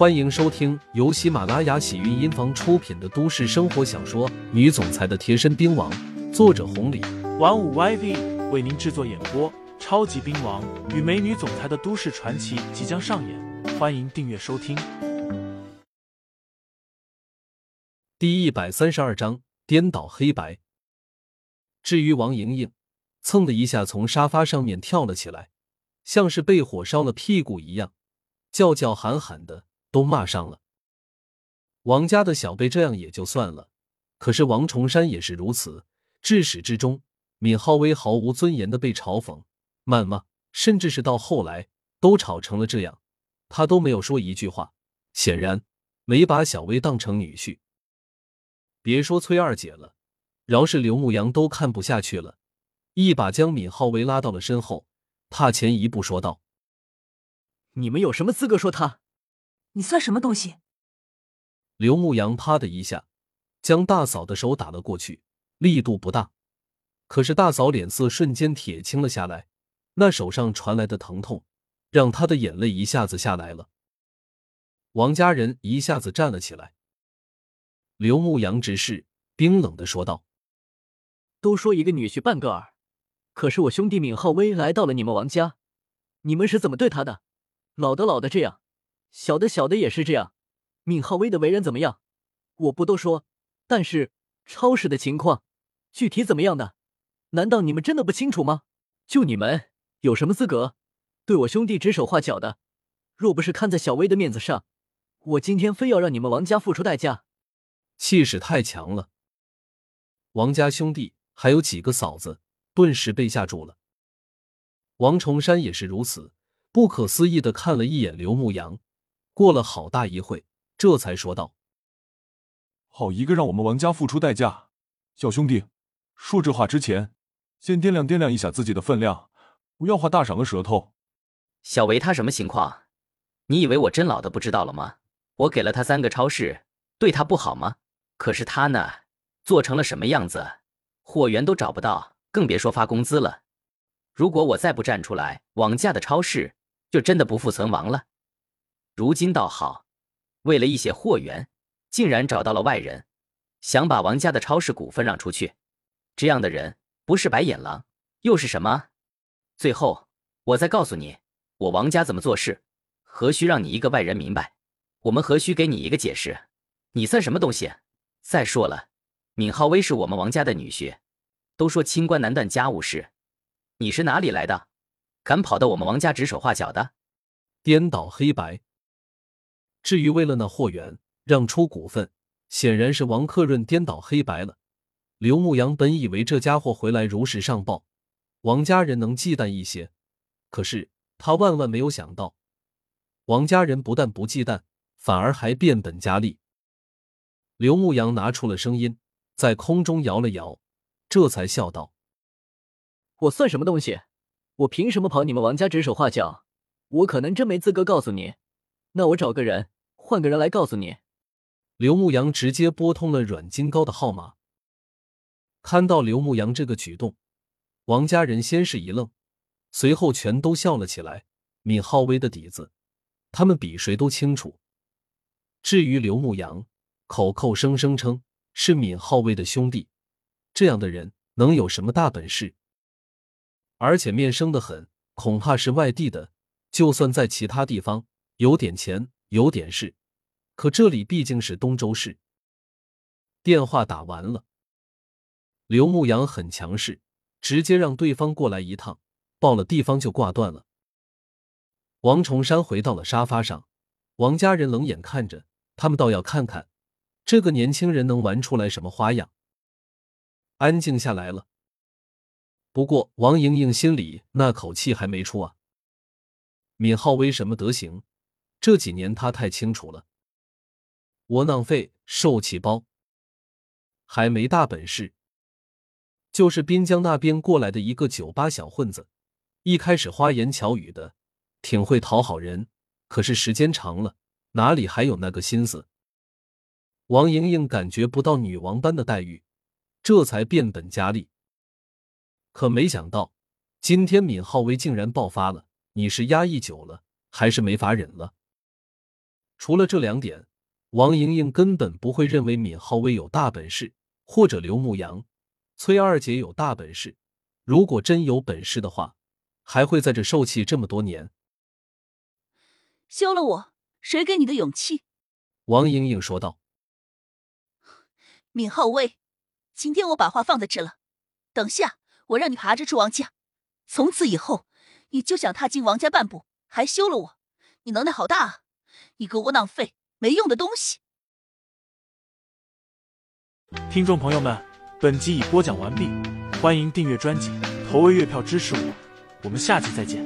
欢迎收听由喜马拉雅喜韵音房出品的都市生活小说《女总裁的贴身兵王》，作者红礼，玩五 YV 为您制作演播。超级兵王与美女总裁的都市传奇即将上演，欢迎订阅收听。第一百三十二章：颠倒黑白。至于王莹莹，蹭的一下从沙发上面跳了起来，像是被火烧了屁股一样，叫叫喊喊的，都骂上了。王家的小辈这样也就算了，可是王重山也是如此。至始至终，闵浩威毫无尊严的被嘲讽。谩骂，甚至是到后来都吵成了这样，他都没有说一句话，显然没把小薇当成女婿。别说崔二姐了，饶是刘牧阳都看不下去了，一把将闵浩威拉到了身后，踏前一步说道：“你们有什么资格说他？你算什么东西？”刘牧阳啪的一下将大嫂的手打了过去，力度不大，可是大嫂脸色瞬间铁青了下来。那手上传来的疼痛，让她的眼泪一下子下来了。王家人一下子站了起来。刘牧阳直视，冰冷的说道：“都说一个女婿半个儿，可是我兄弟闵浩威来到了你们王家，你们是怎么对他的？老的老的这样，小的小的也是这样。闵浩威的为人怎么样？我不多说，但是超市的情况，具体怎么样的？难道你们真的不清楚吗？就你们！”有什么资格对我兄弟指手画脚的？若不是看在小薇的面子上，我今天非要让你们王家付出代价。气势太强了，王家兄弟还有几个嫂子顿时被吓住了。王重山也是如此，不可思议的看了一眼刘牧阳，过了好大一会，这才说道：“好一个让我们王家付出代价，小兄弟，说这话之前，先掂量掂量一下自己的分量。”不要画大赏个舌头。小维他什么情况？你以为我真老的不知道了吗？我给了他三个超市，对他不好吗？可是他呢，做成了什么样子？货源都找不到，更别说发工资了。如果我再不站出来，网价的超市就真的不复存亡了。如今倒好，为了一些货源，竟然找到了外人，想把王家的超市股份让出去。这样的人不是白眼狼，又是什么？最后，我再告诉你，我王家怎么做事，何须让你一个外人明白？我们何须给你一个解释？你算什么东西？再说了，闵浩威是我们王家的女婿，都说清官难断家务事，你是哪里来的？敢跑到我们王家指手画脚的？颠倒黑白。至于为了那货源让出股份，显然是王克润颠倒黑白了。刘牧阳本以为这家伙回来如实上报。王家人能忌惮一些，可是他万万没有想到，王家人不但不忌惮，反而还变本加厉。刘牧阳拿出了声音，在空中摇了摇，这才笑道：“我算什么东西？我凭什么跑你们王家指手画脚？我可能真没资格告诉你。那我找个人，换个人来告诉你。”刘牧阳直接拨通了阮金高的号码。看到刘牧阳这个举动。王家人先是一愣，随后全都笑了起来。闵浩威的底子，他们比谁都清楚。至于刘牧阳，口口声声称是闵浩威的兄弟，这样的人能有什么大本事？而且面生的很，恐怕是外地的。就算在其他地方有点钱、有点势，可这里毕竟是东州市。电话打完了，刘牧阳很强势。直接让对方过来一趟，报了地方就挂断了。王重山回到了沙发上，王家人冷眼看着他们，倒要看看这个年轻人能玩出来什么花样。安静下来了，不过王莹莹心里那口气还没出啊。闵浩威什么德行，这几年他太清楚了。窝囊废、受气包，还没大本事。就是滨江那边过来的一个酒吧小混子，一开始花言巧语的，挺会讨好人，可是时间长了，哪里还有那个心思？王莹莹感觉不到女王般的待遇，这才变本加厉。可没想到，今天闵浩威竟然爆发了！你是压抑久了，还是没法忍了？除了这两点，王莹莹根本不会认为闵浩威有大本事，或者刘牧阳、崔二姐有大本事。如果真有本事的话，还会在这受气这么多年。休了我，谁给你的勇气？王莹莹说道。闵浩威，今天我把话放在这了，等下我让你爬着出王家，从此以后你就想踏进王家半步，还休了我？你能耐好大啊！你个窝囊废，没用的东西！听众朋友们，本集已播讲完毕，欢迎订阅专辑，投喂月票支持我，我们下集再见。